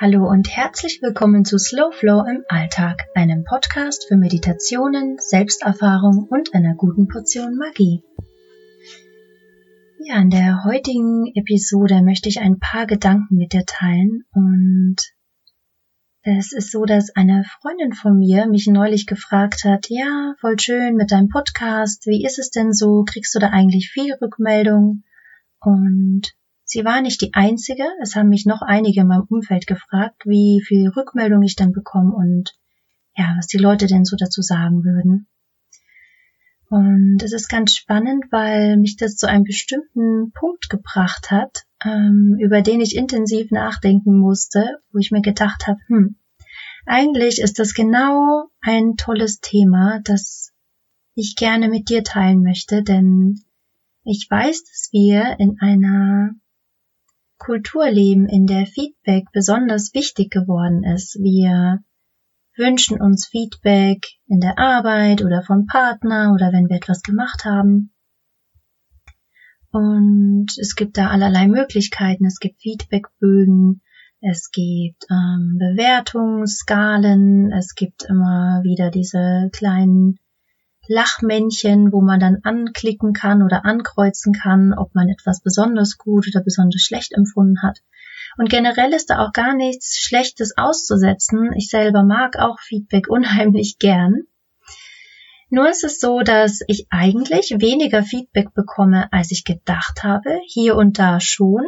Hallo und herzlich willkommen zu Slow Flow im Alltag, einem Podcast für Meditationen, Selbsterfahrung und einer guten Portion Magie. Ja, in der heutigen Episode möchte ich ein paar Gedanken mit dir teilen und es ist so, dass eine Freundin von mir mich neulich gefragt hat, ja, voll schön mit deinem Podcast, wie ist es denn so, kriegst du da eigentlich viel Rückmeldung? Und Sie war nicht die einzige, es haben mich noch einige in meinem Umfeld gefragt, wie viel Rückmeldung ich dann bekomme und ja, was die Leute denn so dazu sagen würden. Und es ist ganz spannend, weil mich das zu einem bestimmten Punkt gebracht hat, ähm, über den ich intensiv nachdenken musste, wo ich mir gedacht habe, hm, eigentlich ist das genau ein tolles Thema, das ich gerne mit dir teilen möchte, denn ich weiß, dass wir in einer Kultur leben, in der Feedback besonders wichtig geworden ist. Wir wünschen uns Feedback in der Arbeit oder vom Partner oder wenn wir etwas gemacht haben. Und es gibt da allerlei Möglichkeiten. Es gibt Feedbackbögen, es gibt ähm, Bewertungsskalen, es gibt immer wieder diese kleinen Lachmännchen, wo man dann anklicken kann oder ankreuzen kann, ob man etwas besonders gut oder besonders schlecht empfunden hat. Und generell ist da auch gar nichts Schlechtes auszusetzen. Ich selber mag auch Feedback unheimlich gern. Nur ist es so, dass ich eigentlich weniger Feedback bekomme, als ich gedacht habe. Hier und da schon.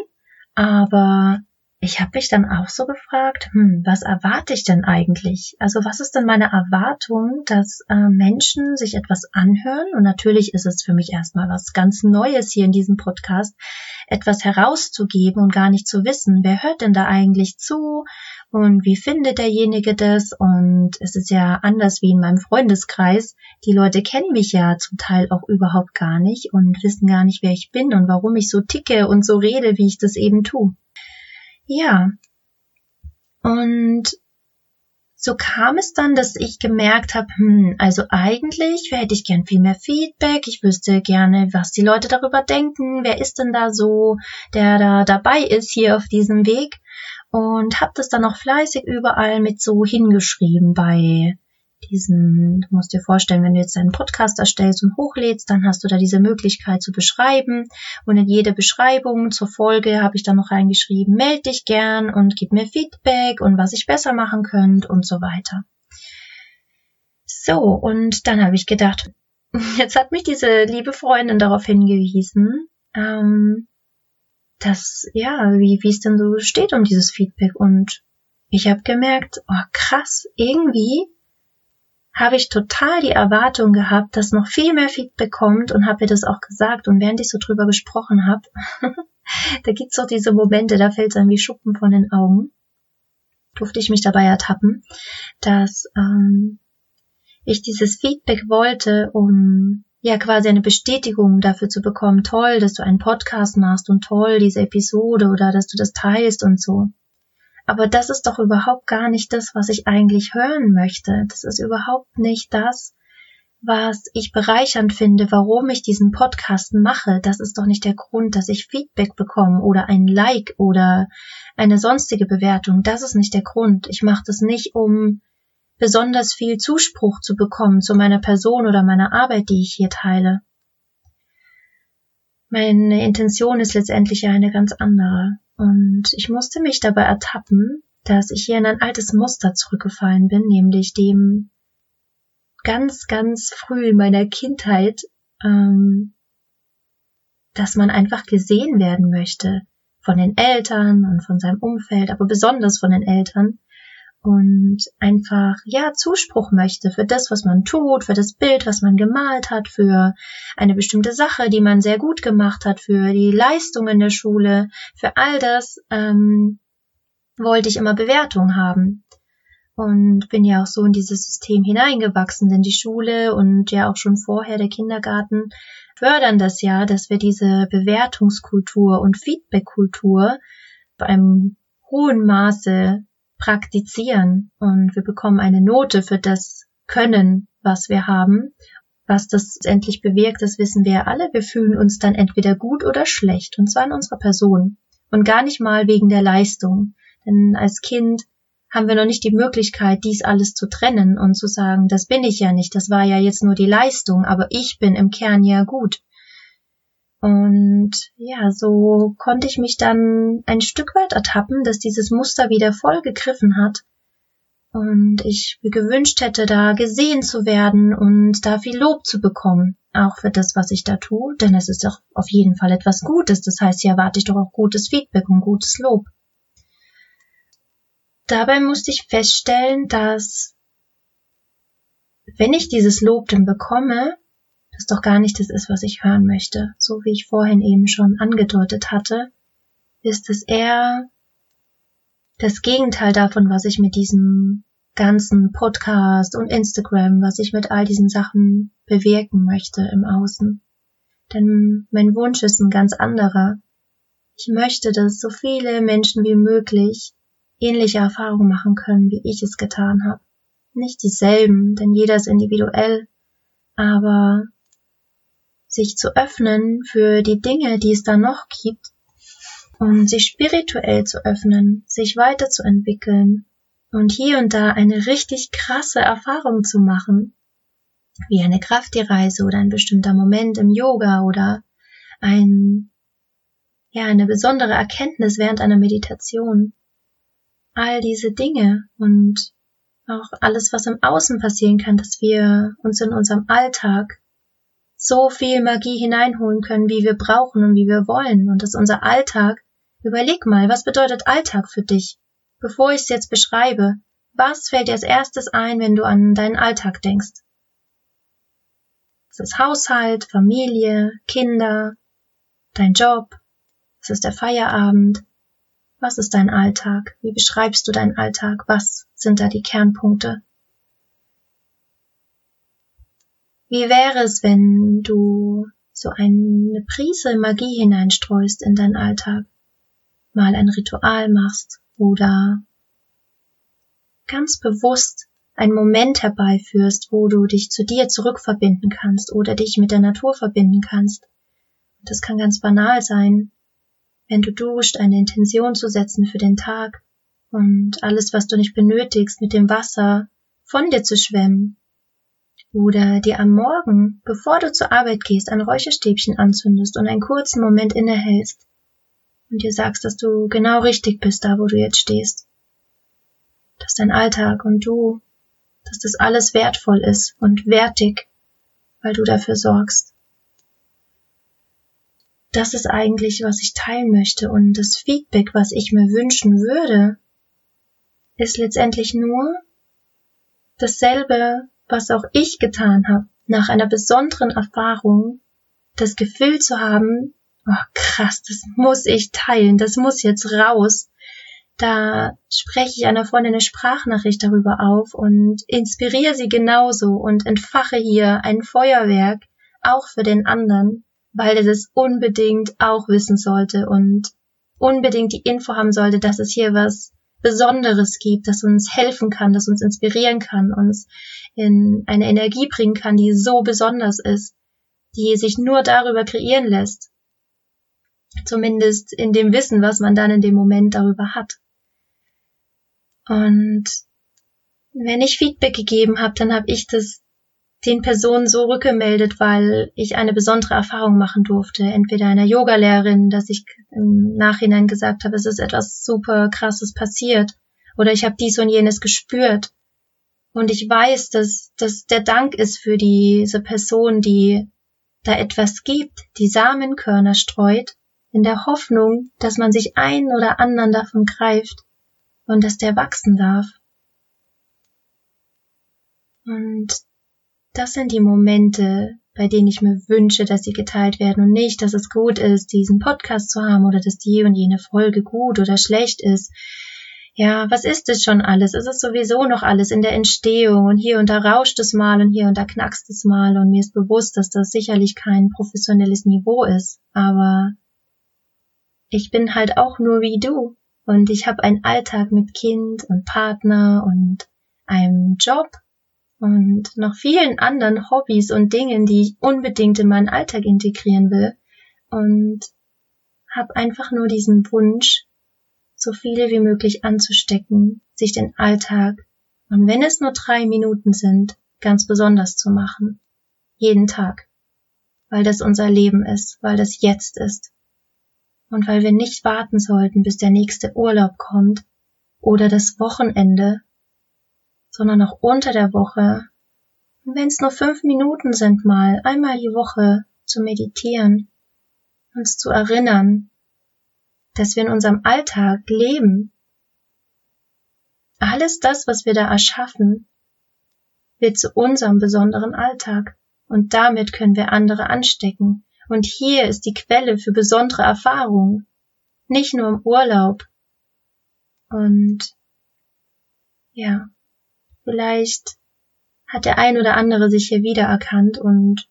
Aber ich habe mich dann auch so gefragt, hm, was erwarte ich denn eigentlich? Also was ist denn meine Erwartung, dass äh, Menschen sich etwas anhören? Und natürlich ist es für mich erstmal was ganz Neues hier in diesem Podcast, etwas herauszugeben und gar nicht zu wissen, wer hört denn da eigentlich zu und wie findet derjenige das? Und es ist ja anders wie in meinem Freundeskreis. Die Leute kennen mich ja zum Teil auch überhaupt gar nicht und wissen gar nicht, wer ich bin und warum ich so ticke und so rede, wie ich das eben tue. Ja. Und so kam es dann, dass ich gemerkt habe, hm, also eigentlich hätte ich gern viel mehr Feedback. Ich wüsste gerne, was die Leute darüber denken. Wer ist denn da so, der da dabei ist hier auf diesem Weg? Und habe das dann auch fleißig überall mit so hingeschrieben bei diesen, du musst dir vorstellen, wenn du jetzt einen Podcast erstellst und hochlädst, dann hast du da diese Möglichkeit zu beschreiben. Und in jede Beschreibung zur Folge habe ich dann noch reingeschrieben, melde dich gern und gib mir Feedback und was ich besser machen könnt und so weiter. So, und dann habe ich gedacht, jetzt hat mich diese liebe Freundin darauf hingewiesen, ähm, dass, ja, wie, wie es denn so steht um dieses Feedback. Und ich habe gemerkt, oh krass, irgendwie habe ich total die Erwartung gehabt, dass noch viel mehr Feedback kommt und habe ihr das auch gesagt. Und während ich so drüber gesprochen habe, da gibt's so diese Momente, da fällt es einem wie Schuppen von den Augen. Durfte ich mich dabei ertappen, dass ähm, ich dieses Feedback wollte, um ja quasi eine Bestätigung dafür zu bekommen, toll, dass du einen Podcast machst und toll, diese Episode oder dass du das teilst und so. Aber das ist doch überhaupt gar nicht das, was ich eigentlich hören möchte. Das ist überhaupt nicht das, was ich bereichernd finde, warum ich diesen Podcast mache. Das ist doch nicht der Grund, dass ich Feedback bekomme oder ein Like oder eine sonstige Bewertung. Das ist nicht der Grund. Ich mache das nicht, um besonders viel Zuspruch zu bekommen zu meiner Person oder meiner Arbeit, die ich hier teile. Meine Intention ist letztendlich ja eine ganz andere. Und ich musste mich dabei ertappen, dass ich hier in ein altes Muster zurückgefallen bin, nämlich dem ganz, ganz früh in meiner Kindheit, ähm, dass man einfach gesehen werden möchte von den Eltern und von seinem Umfeld, aber besonders von den Eltern und einfach, ja, Zuspruch möchte für das, was man tut, für das Bild, was man gemalt hat, für eine bestimmte Sache, die man sehr gut gemacht hat, für die Leistung in der Schule, für all das ähm, wollte ich immer Bewertung haben. Und bin ja auch so in dieses System hineingewachsen, denn die Schule und ja auch schon vorher der Kindergarten fördern das ja, dass wir diese Bewertungskultur und Feedbackkultur bei einem hohen Maße praktizieren und wir bekommen eine Note für das Können, was wir haben. Was das endlich bewirkt, das wissen wir ja alle. Wir fühlen uns dann entweder gut oder schlecht, und zwar in unserer Person. Und gar nicht mal wegen der Leistung. Denn als Kind haben wir noch nicht die Möglichkeit, dies alles zu trennen und zu sagen, das bin ich ja nicht, das war ja jetzt nur die Leistung, aber ich bin im Kern ja gut. Und ja, so konnte ich mich dann ein Stück weit ertappen, dass dieses Muster wieder voll gegriffen hat und ich mir gewünscht hätte, da gesehen zu werden und da viel Lob zu bekommen, auch für das, was ich da tue, denn es ist doch auf jeden Fall etwas Gutes, das heißt, hier erwarte ich doch auch gutes Feedback und gutes Lob. Dabei musste ich feststellen, dass wenn ich dieses Lob dann bekomme, das doch gar nicht das ist, was ich hören möchte. So wie ich vorhin eben schon angedeutet hatte, ist es eher das Gegenteil davon, was ich mit diesem ganzen Podcast und Instagram, was ich mit all diesen Sachen bewirken möchte im Außen. Denn mein Wunsch ist ein ganz anderer. Ich möchte, dass so viele Menschen wie möglich ähnliche Erfahrungen machen können, wie ich es getan habe. Nicht dieselben, denn jeder ist individuell, aber sich zu öffnen für die Dinge, die es da noch gibt und sich spirituell zu öffnen, sich weiterzuentwickeln und hier und da eine richtig krasse Erfahrung zu machen, wie eine Kraftreise oder ein bestimmter Moment im Yoga oder ein, ja, eine besondere Erkenntnis während einer Meditation. All diese Dinge und auch alles, was im Außen passieren kann, dass wir uns in unserem Alltag so viel Magie hineinholen können, wie wir brauchen und wie wir wollen. Und dass unser Alltag, überleg mal, was bedeutet Alltag für dich? Bevor ich es jetzt beschreibe, was fällt dir als erstes ein, wenn du an deinen Alltag denkst? Es ist Haushalt, Familie, Kinder, dein Job, es ist der Feierabend, was ist dein Alltag? Wie beschreibst du deinen Alltag? Was sind da die Kernpunkte? Wie wäre es, wenn du so eine Prise Magie hineinstreust in deinen Alltag? Mal ein Ritual machst oder ganz bewusst einen Moment herbeiführst, wo du dich zu dir zurückverbinden kannst oder dich mit der Natur verbinden kannst. Das kann ganz banal sein, wenn du duscht, eine Intention zu setzen für den Tag und alles, was du nicht benötigst, mit dem Wasser von dir zu schwemmen. Oder dir am Morgen, bevor du zur Arbeit gehst, ein Räucherstäbchen anzündest und einen kurzen Moment innehältst und dir sagst, dass du genau richtig bist, da wo du jetzt stehst. Dass dein Alltag und du, dass das alles wertvoll ist und wertig, weil du dafür sorgst das ist eigentlich, was ich teilen möchte. Und das Feedback, was ich mir wünschen würde, ist letztendlich nur dasselbe, was auch ich getan habe, nach einer besonderen Erfahrung, das Gefühl zu haben, oh krass, das muss ich teilen, das muss jetzt raus. Da spreche ich einer Freundin eine Sprachnachricht darüber auf und inspiriere sie genauso und entfache hier ein Feuerwerk, auch für den anderen, weil er das unbedingt auch wissen sollte und unbedingt die Info haben sollte, dass es hier was Besonderes gibt, das uns helfen kann, das uns inspirieren kann, uns in eine Energie bringen kann, die so besonders ist, die sich nur darüber kreieren lässt. Zumindest in dem Wissen, was man dann in dem Moment darüber hat. Und wenn ich Feedback gegeben habe, dann habe ich das den Personen so rückgemeldet, weil ich eine besondere Erfahrung machen durfte. Entweder einer Yogalehrerin, dass ich im Nachhinein gesagt habe, es ist etwas super krasses passiert. Oder ich habe dies und jenes gespürt. Und ich weiß, dass das der Dank ist für diese Person, die da etwas gibt, die Samenkörner streut, in der Hoffnung, dass man sich einen oder anderen davon greift und dass der wachsen darf. Und das sind die Momente, bei denen ich mir wünsche, dass sie geteilt werden und nicht, dass es gut ist, diesen Podcast zu haben oder dass die und jene Folge gut oder schlecht ist. Ja, was ist es schon alles? Es ist sowieso noch alles in der Entstehung und hier und da rauscht es mal und hier und da knackst es mal und mir ist bewusst, dass das sicherlich kein professionelles Niveau ist, aber ich bin halt auch nur wie du und ich habe einen Alltag mit Kind und Partner und einem Job und noch vielen anderen Hobbys und Dingen, die ich unbedingt in meinen Alltag integrieren will. Und habe einfach nur diesen Wunsch, so viele wie möglich anzustecken, sich den Alltag, und wenn es nur drei Minuten sind, ganz besonders zu machen. Jeden Tag. Weil das unser Leben ist, weil das jetzt ist. Und weil wir nicht warten sollten, bis der nächste Urlaub kommt oder das Wochenende, sondern auch unter der Woche, wenn es nur fünf Minuten sind, mal einmal die Woche zu meditieren, uns zu erinnern, dass wir in unserem Alltag leben. Alles das, was wir da erschaffen, wird zu unserem besonderen Alltag und damit können wir andere anstecken. Und hier ist die Quelle für besondere Erfahrungen, nicht nur im Urlaub. Und ja, vielleicht hat der ein oder andere sich hier wiedererkannt und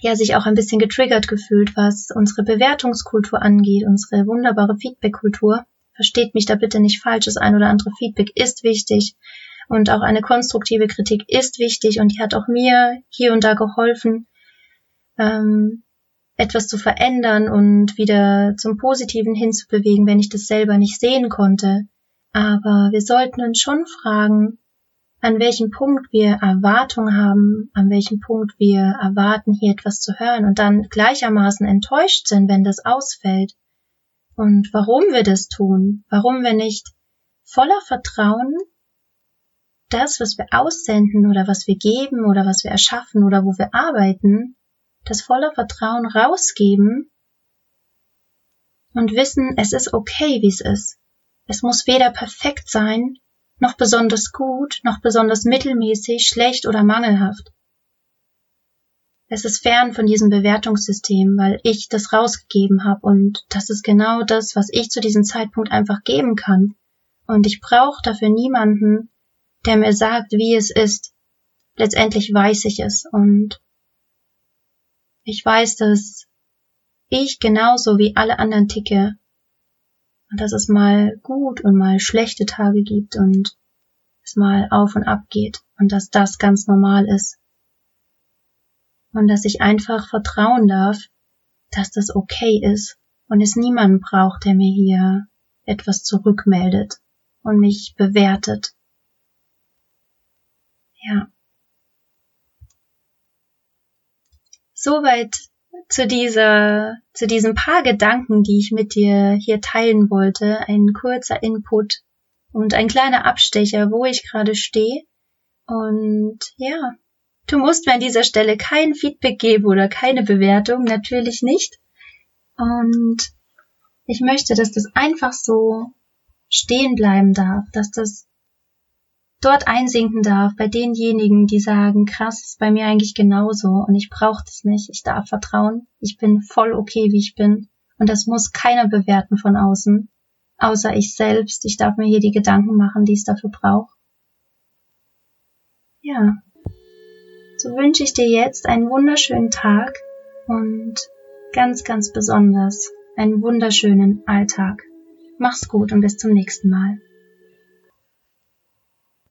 ja, sich auch ein bisschen getriggert gefühlt, was unsere Bewertungskultur angeht, unsere wunderbare Feedbackkultur. Versteht mich da bitte nicht falsch, das ein oder andere Feedback ist wichtig und auch eine konstruktive Kritik ist wichtig und die hat auch mir hier und da geholfen, ähm, etwas zu verändern und wieder zum Positiven hinzubewegen, wenn ich das selber nicht sehen konnte. Aber wir sollten uns schon fragen, an welchem Punkt wir Erwartung haben, an welchem Punkt wir erwarten, hier etwas zu hören und dann gleichermaßen enttäuscht sind, wenn das ausfällt. Und warum wir das tun, warum wir nicht voller Vertrauen das, was wir aussenden oder was wir geben oder was wir erschaffen oder wo wir arbeiten, das voller Vertrauen rausgeben und wissen, es ist okay, wie es ist. Es muss weder perfekt sein, noch besonders gut, noch besonders mittelmäßig, schlecht oder mangelhaft. Es ist fern von diesem Bewertungssystem, weil ich das rausgegeben habe und das ist genau das, was ich zu diesem Zeitpunkt einfach geben kann. Und ich brauche dafür niemanden, der mir sagt, wie es ist. Letztendlich weiß ich es und ich weiß, dass ich genauso wie alle anderen ticke und dass es mal gut und mal schlechte Tage gibt und es mal auf und ab geht und dass das ganz normal ist. Und dass ich einfach vertrauen darf, dass das okay ist und es niemanden braucht, der mir hier etwas zurückmeldet und mich bewertet. Ja. Soweit zu dieser, zu diesen paar Gedanken, die ich mit dir hier teilen wollte. Ein kurzer Input und ein kleiner Abstecher, wo ich gerade stehe. Und ja, du musst mir an dieser Stelle kein Feedback geben oder keine Bewertung, natürlich nicht. Und ich möchte, dass das einfach so stehen bleiben darf, dass das dort einsinken darf bei denjenigen, die sagen, krass, ist bei mir eigentlich genauso und ich brauche das nicht, ich darf vertrauen, ich bin voll okay, wie ich bin und das muss keiner bewerten von außen, außer ich selbst, ich darf mir hier die Gedanken machen, die es dafür braucht. Ja, so wünsche ich dir jetzt einen wunderschönen Tag und ganz, ganz besonders einen wunderschönen Alltag. Mach's gut und bis zum nächsten Mal.